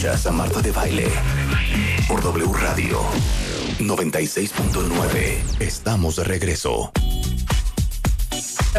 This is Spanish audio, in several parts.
Escuchas a Marta de Baile por W Radio 96.9. Estamos de regreso.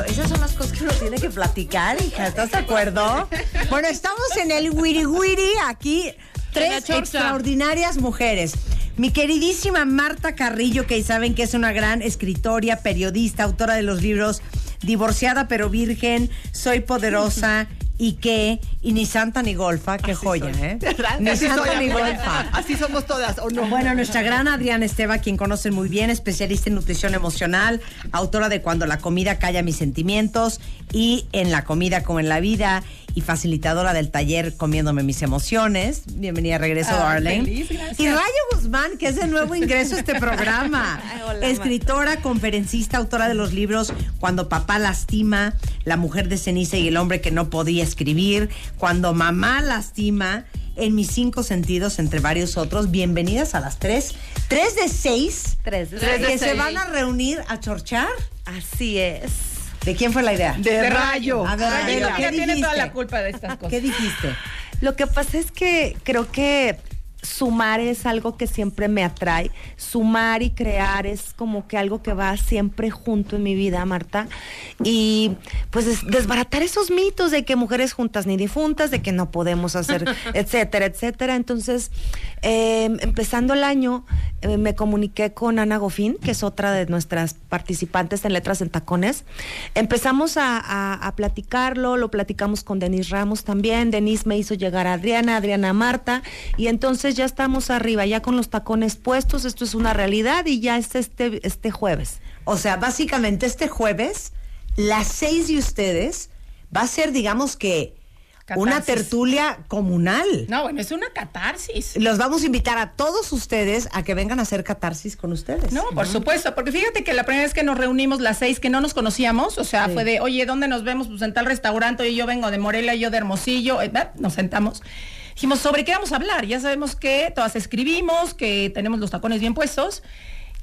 Esas son las cosas que uno tiene que platicar, hija. ¿Estás de acuerdo? Bueno, estamos en el Wiri Wiri aquí. Tres extraordinarias mujeres. Mi queridísima Marta Carrillo, que saben que es una gran escritora, periodista, autora de los libros Divorciada pero Virgen, Soy Poderosa y que, y ni santa ni golfa, qué joya, ¿eh? Ni Así santa soy, ni amiga. golfa. Así somos todas, ¿o no? Bueno, nuestra gran Adriana Esteba, quien conocen muy bien, especialista en nutrición emocional, autora de Cuando la comida calla mis sentimientos y En la comida como en la vida y facilitadora del taller Comiéndome mis emociones. Bienvenida a regreso, Ah, feliz. Y Rayo Guzmán, que es de nuevo ingreso a este programa. Ay, hola, Escritora, conferencista, autora de los libros Cuando papá lastima, La mujer de ceniza y el hombre que no podía escribir, Cuando mamá lastima, En mis cinco sentidos, entre varios otros. Bienvenidas a las tres. Tres de seis. Tres de que seis. se van a reunir a chorchar. Así es. ¿De quién fue la idea? De rayo. A ver, Rayo. Adela, ¿qué Ella tiene dijiste? toda la culpa de estas cosas. ¿Qué dijiste? Lo que pasa es que creo que sumar es algo que siempre me atrae. Sumar y crear es como que algo que va siempre junto en mi vida, Marta. Y pues es- desbaratar esos mitos de que mujeres juntas ni difuntas, de que no podemos hacer, etcétera, etcétera. Entonces, eh, empezando el año, eh, me comuniqué con Ana Gofín, que es otra de nuestras participantes en Letras en Tacones. Empezamos a, a- a platicarlo, lo platicamos con Denise Ramos también. Denise me hizo llegar a Adriana, Adriana a Marta, y entonces ya estamos arriba, ya con los tacones puestos. Esto es una realidad y ya es este, este jueves. O sea, básicamente este jueves, las seis de ustedes va a ser, digamos que, una Catarsis. tertulia comunal. No, bueno, es una catarsis. Los vamos a invitar a todos ustedes a que vengan a hacer catarsis con ustedes. No, por supuesto, porque fíjate que la primera vez que nos reunimos las seis que no nos conocíamos, o sea, fue de, oye, ¿dónde nos vemos? Pues en tal restaurante, oye, yo vengo de Morelia, yo de Hermosillo, eh, nos sentamos. Dijimos, ¿sobre qué vamos a hablar? Ya sabemos que todas escribimos, que tenemos los tacones bien puestos.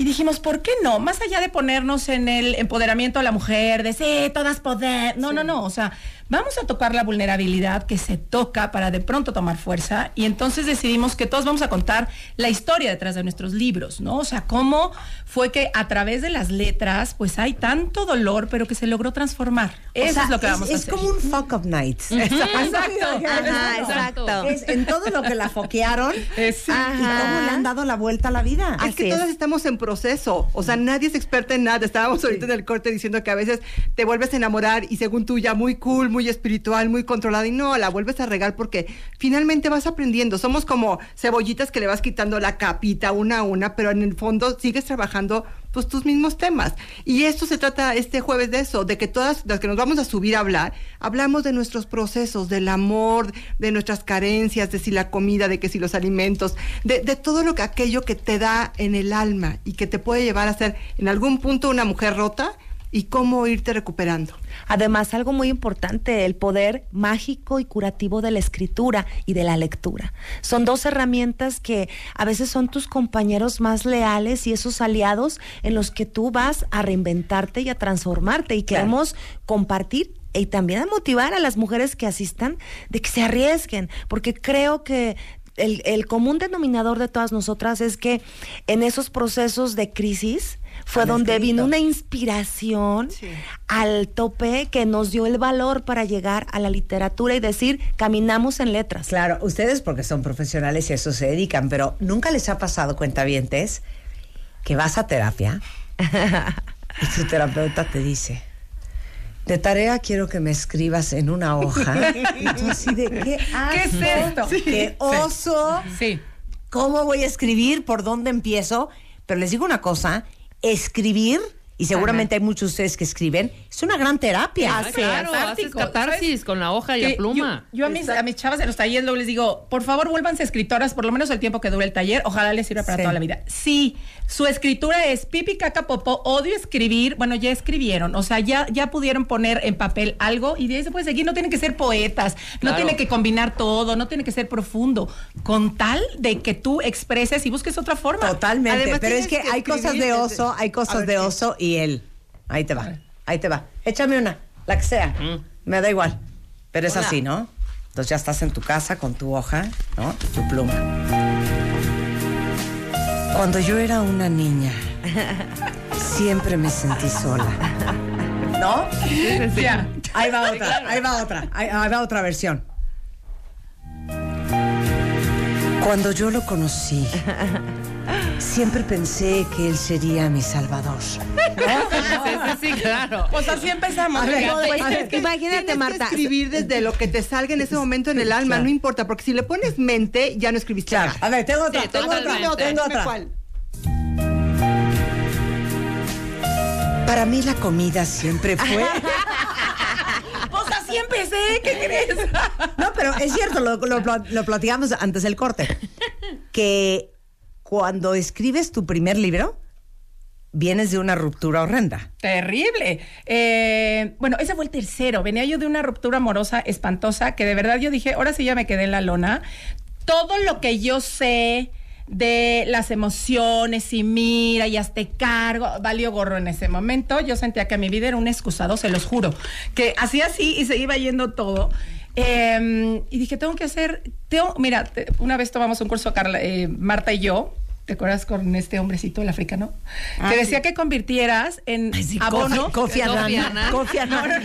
Y dijimos, ¿por qué no? Más allá de ponernos en el empoderamiento de la mujer, de sí, todas poder. No, no, no. O sea, vamos a tocar la vulnerabilidad que se toca para de pronto tomar fuerza. Y entonces decidimos que todos vamos a contar la historia detrás de nuestros libros, ¿no? O sea, cómo fue que a través de las letras, pues hay tanto dolor, pero que se logró transformar. O Eso sea, es lo que es, vamos a es hacer. como un fuck up night. Exacto. Ajá, exacto. Es en todo lo que la foquearon sí. y cómo le han dado la vuelta a la vida. Es que Así es. todas estamos en proceso. O sea, nadie es experta en nada. Estábamos ahorita en el corte diciendo que a veces te vuelves a enamorar y según tú ya muy cool, muy espiritual, muy controlada. Y no, la vuelves a regar porque finalmente vas aprendiendo. Somos como cebollitas que le vas quitando la capita una a una, pero en el fondo sigues trabajando pues tus mismos temas. Y esto se trata este jueves de eso, de que todas las que nos vamos a subir a hablar, hablamos de nuestros procesos, del amor, de nuestras carencias, de si la comida, de que si los alimentos, de, de todo lo que aquello que te da en el alma y que te puede llevar a ser en algún punto una mujer rota y cómo irte recuperando. Además, algo muy importante, el poder mágico y curativo de la escritura y de la lectura. Son dos herramientas que a veces son tus compañeros más leales y esos aliados en los que tú vas a reinventarte y a transformarte y Claro. queremos compartir y también a motivar a las mujeres que asistan de que se arriesguen, porque creo que el, el común denominador de todas nosotras es que en esos procesos de crisis fue Han donde escrito. vino una inspiración Sí. al tope que nos dio el valor para llegar a la literatura y decir, caminamos en letras. Claro, ustedes porque son profesionales y a eso se dedican, pero nunca les ha pasado, cuentavientes, que vas a terapia y tu terapeuta te dice, de tarea quiero que me escribas en una hoja. Y tú así de, ¿qué ¿Qué es asco? esto? Sí. ¿Qué oso? Sí. ¿Cómo voy a escribir? ¿Por dónde empiezo? Pero les digo una cosa, escribir, y seguramente hay muchos de ustedes que escriben, es una gran terapia. Ah, claro, haces catarsis con la hoja y la pluma. Yo, yo a, mis, a mis chavas de los talleres luego les digo, por favor, vuélvanse escritoras por lo menos el tiempo que dure el taller. Ojalá les sirva para Sí. toda la vida. Sí, su escritura es pipi, caca, popó, odio escribir. Bueno, ya escribieron. O sea, ya, ya pudieron poner en papel algo y de ahí se puede seguir. No tienen que ser poetas, no tiene que combinar todo, no tiene que ser profundo. Con tal de que tú expreses y busques otra forma. Totalmente, Además, pero es que, que hay cosas de oso, hay cosas ver, de oso y él. Ahí te va, ahí te va. Échame una, la que sea. Me da igual. Pero es Hola. así, ¿no? Entonces ya estás en tu casa con tu hoja, ¿no? Tu pluma. Cuando yo era una niña, siempre me sentí sola. ¿No? Ya. Ahí va otra, ahí va otra, ahí, ahí va otra versión. Cuando yo lo conocí, siempre pensé que él sería mi salvador. Sí, sí, sí, claro. Pues así empezamos. Ver. Pues, a ver, imagínate, Marta. que escribir desde lo que te salga en ese momento en el alma, Claro. no importa, porque si le pones mente, ya no escribiste Claro. nada. A ver, tengo otra, Sí, tengo otra, tengo otra. cuál. Para mí la comida siempre fue... Pues así empecé, ¿qué crees? No, pero es cierto, lo, lo, lo platicamos antes del corte. Que cuando escribes tu primer libro, vienes de una ruptura horrenda. Terrible. Eh, bueno, ese fue el tercero. Venía yo de una ruptura amorosa espantosa que de verdad yo dije, ahora sí ya me quedé en la lona. Todo lo que yo sé de las emociones y mira y hazte cargo, valió gorro en ese momento. Yo sentía que mi vida era un excusado, se los juro, que hacía así y se iba yendo todo. Eh, y dije, tengo que hacer, tengo, mira, te- una vez tomamos un curso, Carla, eh, Marta y yo, ¿te acuerdas con este hombrecito, el africano? que decía que convirtieras en abono. Annan. Kofi Annan. Kofi Annan.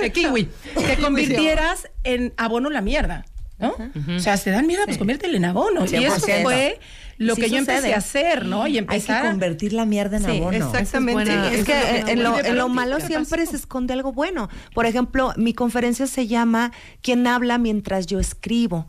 de kiwi. Que convirtieras en abono la mierda. ¿No? O sea, si te dan mierda, pues conviértelo en abono. Y eso 100%. fue lo Sí que yo empecé a hacer, ¿no? Y Hay que empezar. convertir la mierda en Sí, abono. Exactamente. Es que lo en, lo, en malo ¿qué siempre se esconde algo bueno. Por ejemplo, mi conferencia se llama ¿Quién habla mientras yo escribo?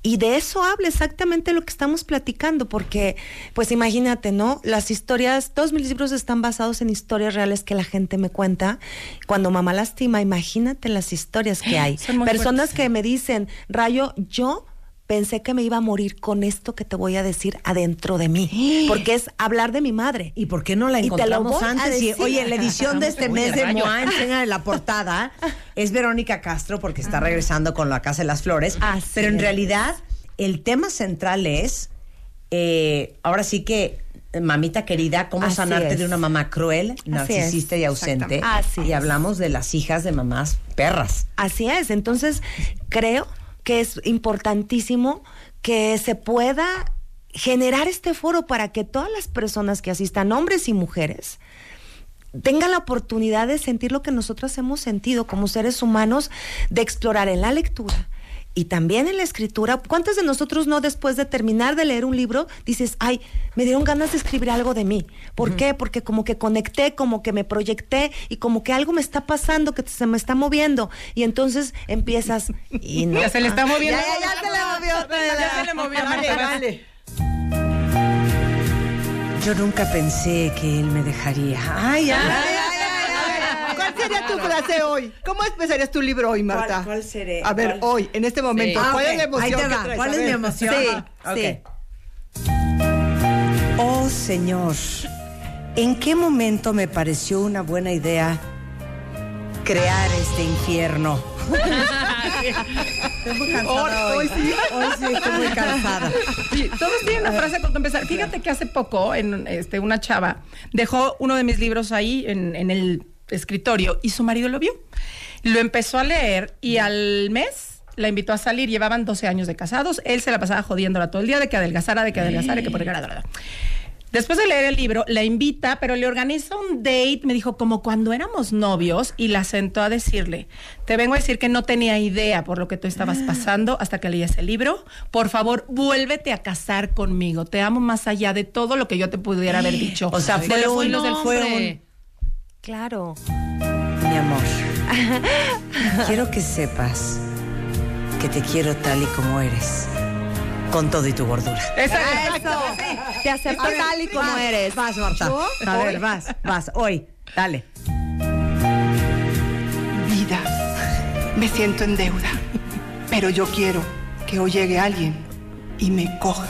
Y de eso habla exactamente lo que estamos platicando, porque, pues imagínate, ¿no? Las historias, todos mis libros están basados en historias reales que la gente me cuenta. Cuando mamá lastima, imagínate las historias que hay. Personas fuertes. que me dicen, Rayo, yo pensé que me iba a morir con esto que te voy a decir adentro de mí, porque es hablar de mi madre. ¿Y por qué no la encontramos antes? Y, oye, la edición de este mes de rayo. Moa, enseña la portada, es Verónica Castro porque está regresando con La Casa de las Flores. Así pero en es. realidad, el tema central es, eh, ahora sí que, mamita querida, cómo Así sanarte es. de una mamá cruel, narcisista y ausente. Así y es. hablamos de las hijas de mamás perras. Así es. Entonces, creo que es importantísimo que se pueda generar este foro para que todas las personas que asistan, hombres y mujeres, tengan la oportunidad de sentir lo que nosotros hemos sentido como seres humanos, de explorar en la lectura. Y también en la escritura, ¿cuántos de nosotros no después de terminar de leer un libro dices, ay, me dieron ganas de escribir algo de mí? ¿Por qué? Porque como que conecté, como que me proyecté y como que algo me está pasando, que se me está moviendo. Y entonces empiezas y no. Ya se le está moviendo. Ya, ya, ya se le movió. Ya se le movió. Vale, vale. Yo nunca pensé que él me dejaría. Ay, ay, ay, ay, ay, ay. ¿Cuál sería tu frase hoy? ¿Cómo empezarías tu libro hoy, Marta? ¿Cuál- cuál seré? A ver, ¿Cuál? hoy, en este momento. Sí. Ah, ¿Cuál es la emoción Ahí te va. traes? ¿Cuál es mi emoción? Sí, Ok. sí. Oh Señor, ¿en qué momento me pareció una buena idea crear este infierno? Estoy muy cansada hoy. Sí. Hoy sí estoy muy cansada. Todos tienen una frase que empezar. Fíjate que hace poco, en este, una chava dejó uno de mis libros ahí en, en el escritorio y su marido lo vio. Lo empezó a leer y al mes la invitó a salir. Llevaban 12 años de casados. Él se la pasaba jodiéndola todo el día de que adelgazara, de que adelgazara, de que por Después de leer el libro, la invita, pero le organiza un date, me dijo, como cuando éramos novios, y la sentó a decirle, te vengo a decir que no tenía idea por lo que tú estabas pasando hasta que leías el libro. Por favor, vuélvete a casar conmigo. Te amo más allá de todo lo que yo te pudiera haber dicho. O sea, De fue los del fue hombre. Claro. Mi amor, quiero que sepas que te quiero tal y como eres, con todo y tu gordura. Exacto. Eso. Te acepto tal y como Vas, eres. Vas, Marta. ¿Yo? A Hoy. ver, vas, vas. Hoy, dale. Vida, me siento en deuda, pero yo quiero que hoy llegue alguien y me coja.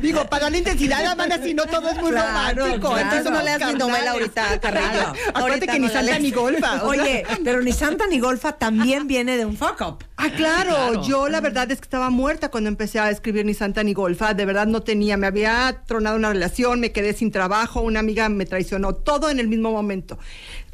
Digo, para la intensidad, la banda, si no todo es muy Claro, romántico. claro. Entonces No mi mi novela ahorita, Carrillo. Acuérdate que ni no lees. ni golfa. o sea. Oye, pero ni Santa ni Golfa también viene de un fuck up. Ah, claro. Yo la verdad es que estaba muerta cuando empecé a escribir ni Santa ni Golfa. De verdad no tenía, me había tronado una relación, me quedé sin trabajo, una amiga me traicionó, todo en el mismo momento.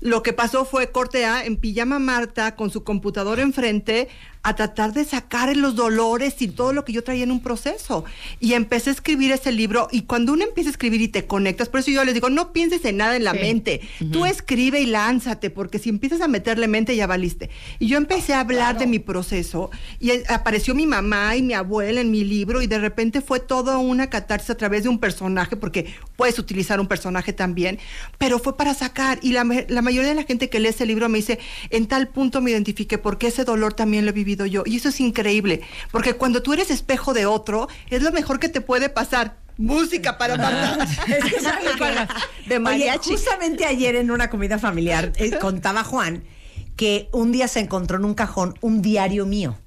Lo que pasó fue corte A en pijama Marta con su computador enfrente a tratar de sacar los dolores y todo lo que yo traía en un proceso. Y empecé a escribir ese libro y cuando uno empieza a escribir y te conectas, por eso yo les digo, no pienses en nada en la mente, tú escribe y lánzate, porque si empiezas a meterle mente ya valiste. Y yo empecé a hablar de mi proceso y apareció mi mamá y mi abuela en mi libro y de repente fue todo una catarsis a través de un personaje, porque puedes utilizar un personaje también, pero fue para sacar. Y la, la mayoría de la gente que lee ese libro me dice, en tal punto me identifique porque ese dolor también lo he vivido yo. Y eso es increíble, porque cuando tú eres espejo de otro, es lo mejor que te puede pasar. Música para matar. Es que ¿sabe qué? De Oye, mariachi. justamente ayer en una comida familiar eh, contaba Juan que un día se encontró en un cajón un diario mío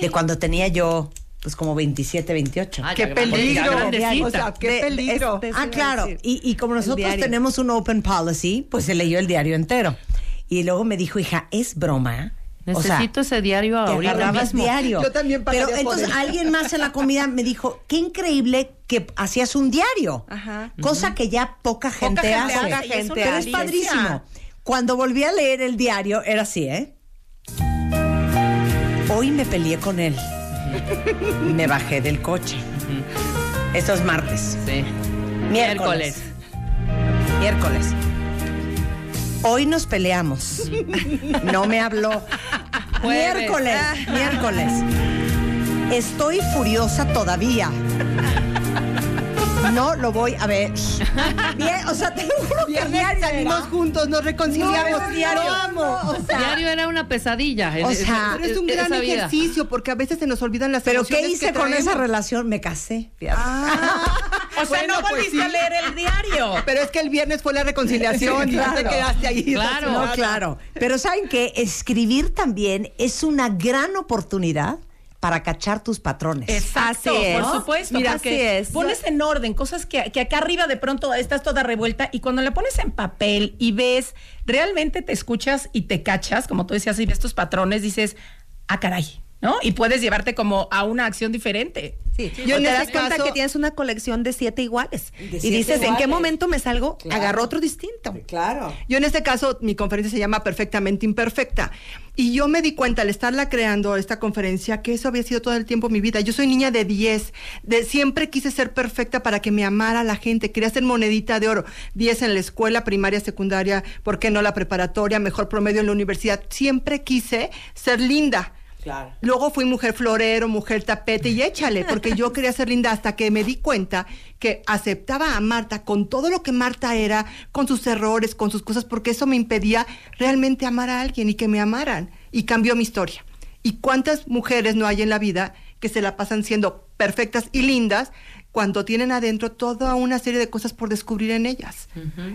de cuando tenía yo pues como 27, 28. Ah, ¡Qué peligro! O sea, ¡Qué De- peligro! Ah, claro. Y, y como nosotros tenemos un open policy, pues se leyó el diario entero. Y luego me dijo, hija, es broma. O sea, Necesito ese diario te ahorita mismo. diario. Yo también Pero entonces alguien más en la comida me dijo, qué increíble que hacías un diario. Ajá. Cosa que ya poca gente gente hace. Poca es gente Pero es padrísimo. Cuando volví a leer el diario, era así, ¿eh? Hoy me peleé con él. Me bajé del coche. Esto es martes. Sí. Miércoles. Miércoles. Hoy nos peleamos. No me habló. Miércoles. Miércoles. Estoy furiosa todavía. No lo voy a ver. Bien, o sea, te lo juro que Viernes diario salimos era. juntos, nos reconciliamos. No, diario. Lo amo. O sea, Diario era una pesadilla. O sea, Pero es un gran vida. ejercicio porque a veces se nos olvidan las ¿Pero qué emociones hice que con esa relación? Me casé. Ah, O sea, bueno, no pues volviste sí. a leer el diario. Pero es que el viernes fue la reconciliación y ya te quedaste ahí. Claro. No, claro. Pero ¿saben qué? Escribir también es una gran oportunidad para cachar tus patrones. Exacto, Así es. por supuesto. Mira, porque así es. Pones en orden cosas que, que acá arriba de pronto estás toda revuelta y cuando la pones en papel y ves, realmente te escuchas y te cachas, como tú decías, y ves tus patrones, dices, ah, caray, ¿no? Y puedes llevarte como a una acción diferente. Sí. Yo te das cuenta caso- que tienes una colección de siete iguales. y siete dices, ¿en qué momento me salgo? Claro. Agarro otro distinto. Claro. Yo en este caso, mi conferencia se llama Perfectamente Imperfecta. Y yo me di cuenta al estarla creando, esta conferencia, que eso había sido todo el tiempo mi vida. Yo soy niña de 10. De, siempre quise ser perfecta para que me amara la gente. Quería ser monedita de oro. 10 en la escuela, primaria, secundaria, ¿por qué no la preparatoria? Mejor promedio en la universidad. Siempre quise ser linda. Luego fui mujer florero, mujer tapete y échale, porque yo quería ser linda hasta que me di cuenta que aceptaba a Marta con todo lo que Marta era, con sus errores, con sus cosas, porque eso me impedía realmente amar a alguien y que me amaran. Y cambió mi historia. ¿Y cuántas mujeres no hay en la vida que se la pasan siendo perfectas y lindas cuando tienen adentro toda una serie de cosas por descubrir en ellas?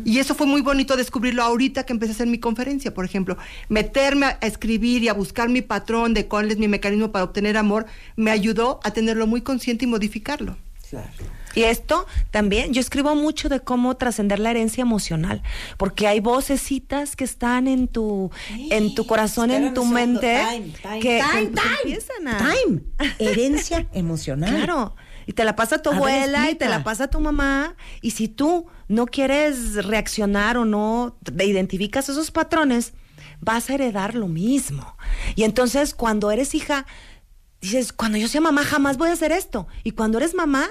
Y eso fue muy bonito descubrirlo ahorita que empecé a hacer mi conferencia, por ejemplo. Meterme a escribir y a buscar mi patrón de cuál es mi mecanismo para obtener amor, me ayudó a tenerlo muy consciente y modificarlo. Y esto también, yo escribo mucho de cómo trascender la herencia emocional, porque hay vocecitas que están en tu, en tu corazón, en tu mente, Time, time, que, time, que time, empiezan a... Time. Herencia emocional. Claro. Y te la pasa tu A ver, abuela y te la pasa tu mamá. Y si tú no quieres reaccionar o no te identificas esos patrones, vas a heredar lo mismo. Y entonces cuando eres hija, dices, cuando yo sea mamá jamás voy a hacer esto. Y cuando eres mamá,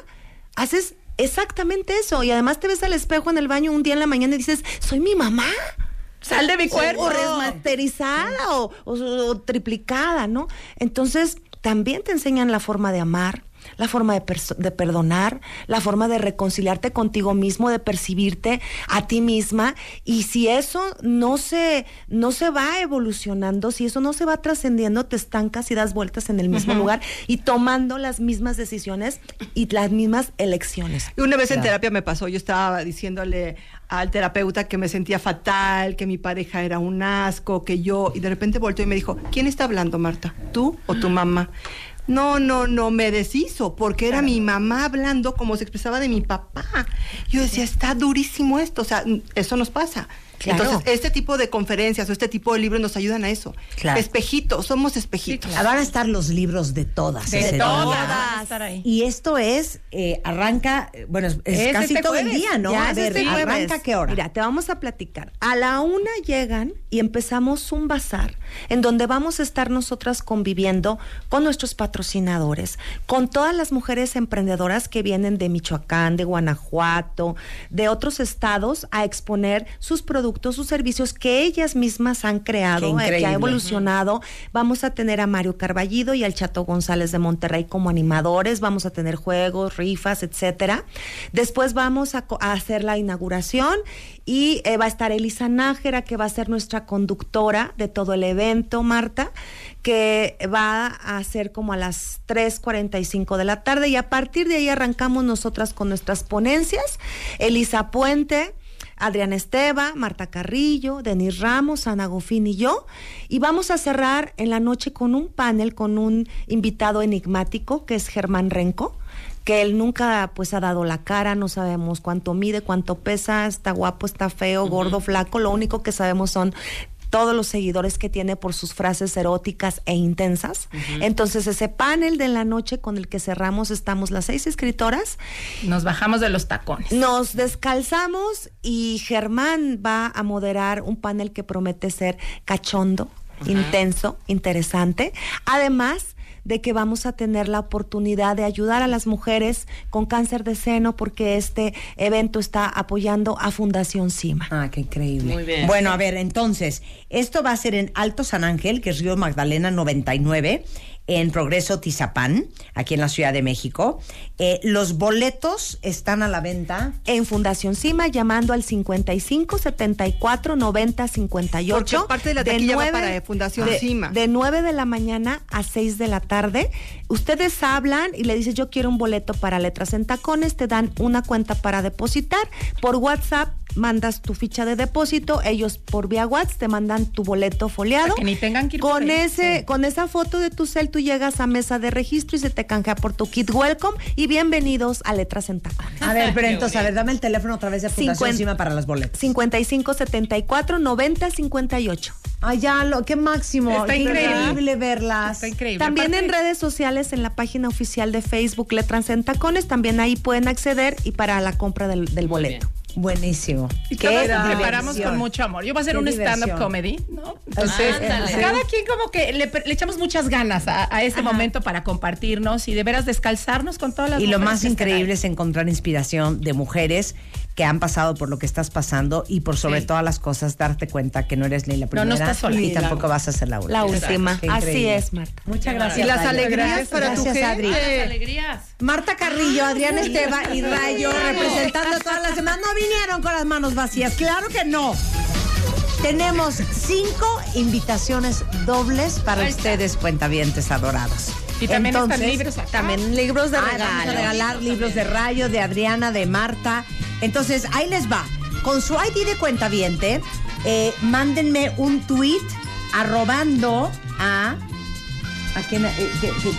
haces exactamente eso. Y además te ves al espejo en el baño un día en la mañana y dices, soy mi mamá. Sal de mi cuerpo. O remasterizada o, o- o triplicada, ¿no? Entonces, también te enseñan la forma de amar, la forma de, de perdonar, la forma de reconciliarte contigo mismo, de percibirte a ti misma. Y si eso no se, no se va evolucionando, si eso no se va trascendiendo, te estancas y das vueltas en el mismo lugar y tomando las mismas decisiones y las mismas elecciones. Y una vez en terapia me pasó, yo estaba diciéndole al terapeuta que me sentía fatal, que mi pareja era un asco, que yo, y de repente volteó y me dijo, ¿quién está hablando, Marta? ¿Tú o tu mamá? No, no, no, me deshizo, porque era mi mamá hablando como se expresaba de mi papá. Yo decía, está durísimo esto, o sea, eso nos pasa. Claro. Entonces, este tipo de conferencias o este tipo de libros nos ayudan a eso. Claro. Espejitos, somos espejitos. Van a estar los libros de todas. De ese todas. Y esto es, eh, arranca, bueno, es, casi este todo el día, ¿no? Ya a ver, este. ¿arranca qué hora? Mira, te vamos a platicar. A la una llegan y empezamos un bazar en donde vamos a estar nosotras conviviendo con nuestros patrocinadores, con todas las mujeres emprendedoras que vienen de Michoacán, de Guanajuato, de otros estados a exponer sus productos, sus servicios que ellas mismas han creado, eh, que ha evolucionado. Vamos a tener a Mario Carballido y al Chato González de Monterrey como animadores, vamos a tener juegos, rifas, etcétera. Después vamos a hacer la inauguración y eh, va a estar Elisa Nájera, que va a ser nuestra conductora de todo el evento, Marta, que va a ser como a las 3.45 de la tarde. Y a partir de ahí arrancamos nosotras con nuestras ponencias. Elisa Puente, Adriana Esteva, Marta Carrillo, Denis Ramos, Ana Gofín y yo. Y vamos a cerrar en la noche con un panel con un invitado enigmático que es Germán Renco que él nunca pues ha dado la cara, no sabemos cuánto mide, cuánto pesa, está guapo, está feo, gordo, flaco, lo único que sabemos son todos los seguidores que tiene por sus frases eróticas e intensas. Entonces ese panel de la noche con el que cerramos estamos las seis escritoras Nos bajamos de los tacones. nos descalzamos y Germán va a moderar un panel que promete ser cachondo, intenso, interesante. Además de que vamos a tener la oportunidad de ayudar a las mujeres con cáncer de seno porque este evento está apoyando a Fundación CIMA. Ah, qué increíble. Muy bien. Bueno, a ver, entonces, esto va a ser en Alto San Ángel, que es Río Magdalena 99, en Progreso Tizapán, aquí en la Ciudad de México. Eh, los boletos están a la venta. En Fundación CIMA llamando al 55 74 90 58. Porque parte de la taquilla va para Fundación de, CIMA. De 9 de la mañana a 6 de la tarde. Ustedes hablan y le dices, yo quiero un boleto para letras en tacones, te dan una cuenta para depositar. Por WhatsApp mandas tu ficha de depósito, ellos por vía WhatsApp te mandan tu boleto foliado. Que ni tengan que ir con ese, Sí. con esa foto de tu cel, tú llegas a mesa de registro y se te canjea por tu kit welcome y bienvenidos a Letras en Tacones. A ver, pero entonces, a ver, dame el teléfono otra vez de Fundación Cincuenta- Cima para las boletas. 55 74 90 58. Ay, ya, lo, qué máximo. Está qué increíble. verlas. Está increíble. También Aparte- en redes sociales, en la página oficial de Facebook Letras en Tacones, también ahí pueden acceder y para la compra del, del boleto. Buenísimo. Y Qué todos preparamos con mucho amor. Yo voy a hacer Qué un stand-up comedy, ¿no? Entonces, Ándale. cada quien como que le, le echamos muchas ganas a, a este momento para compartirnos y de veras descalzarnos con todas las Y lo más increíble es encontrar inspiración de mujeres que han pasado por lo que estás pasando y por sobre Sí. todas las cosas darte cuenta que no eres ni la No, primera no estás sola. y tampoco vas a ser la última. La última. Así es, Marta. Muchas gracias. Y las Adri. alegrías para tu Gracias, Adri. gente. Las alegrías. Marta Carrillo, Adrián Esteba y Rayo representando a todas las demás. No vinieron con las manos vacías, claro que no. Tenemos cinco invitaciones dobles para ustedes, cuentavientes adorados. Y también están Entonces, libros acá. También libros de Ah, vamos a regalo. regalar libros de Rayo, de Adriana, de Marta. Entonces, ahí les va. Con su ID de cuentaviente, eh, mándenme un tweet arrobando a... ¿A quién? eh,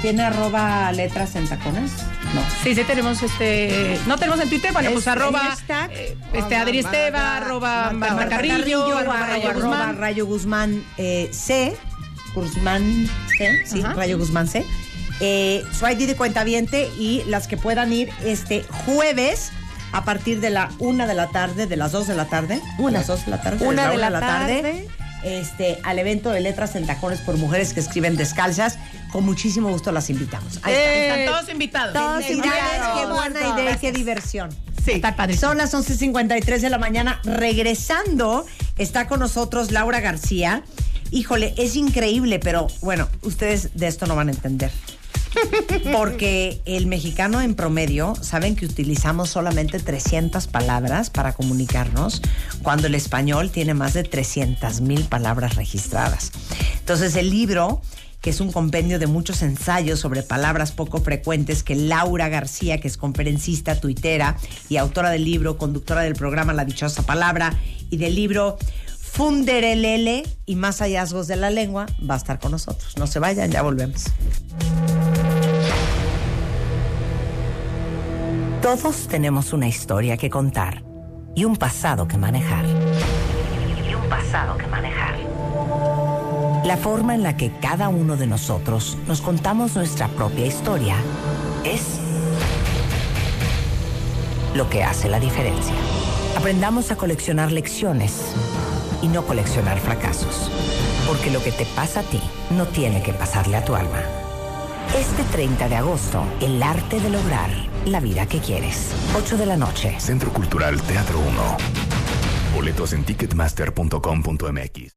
¿Tiene arroba letras en tacones? No. Sí, sí tenemos este, no tenemos en Twitter, bueno, pues Es- arroba, hashtag. eh, este Adri Esteva, arroba Marta Marta Carrillo, arroba Rayo arroba Guzmán. Rayo Guzmán eh, C. Guzmán C, sí, Ajá. Rayo Guzmán C. Eh, su ID de cuentaviente y las que puedan ir este jueves a partir de la una de la tarde, de las dos de la tarde. Una. las dos de la tarde. Una la de la una tarde. Este, al evento de letras en tacones por mujeres que escriben descalzas. Con muchísimo gusto las invitamos. Ahí está. Están Eh, todos invitados. todos Felicidades, invitados. qué buena idea y qué diversión. Sí. Está padrísimo. Son las 11.53 de la mañana. Regresando, está con nosotros Laura García. Híjole, es increíble, pero bueno, ustedes de esto no van a entender. Porque el mexicano en promedio, saben que utilizamos solamente 300 palabras para comunicarnos, cuando el español tiene más de 300 mil palabras registradas. Entonces el libro que es un compendio de muchos ensayos sobre palabras poco frecuentes que Laura García, que es conferencista, tuitera y autora del libro, conductora del programa La Dichosa Palabra y del libro Funderelele y más hallazgos de la lengua, va a estar con nosotros. No se vayan, ya volvemos. Todos tenemos una historia que contar y un pasado que manejar. La forma en la que cada uno de nosotros nos contamos nuestra propia historia es lo que hace la diferencia. Aprendamos a coleccionar lecciones y no coleccionar fracasos. Porque lo que te pasa a ti no tiene que pasarle a tu alma. Este 30 de agosto, el arte de lograr la vida que quieres. 8 de la noche. Centro Cultural Teatro 1. Boletos en ticketmaster.com.mx.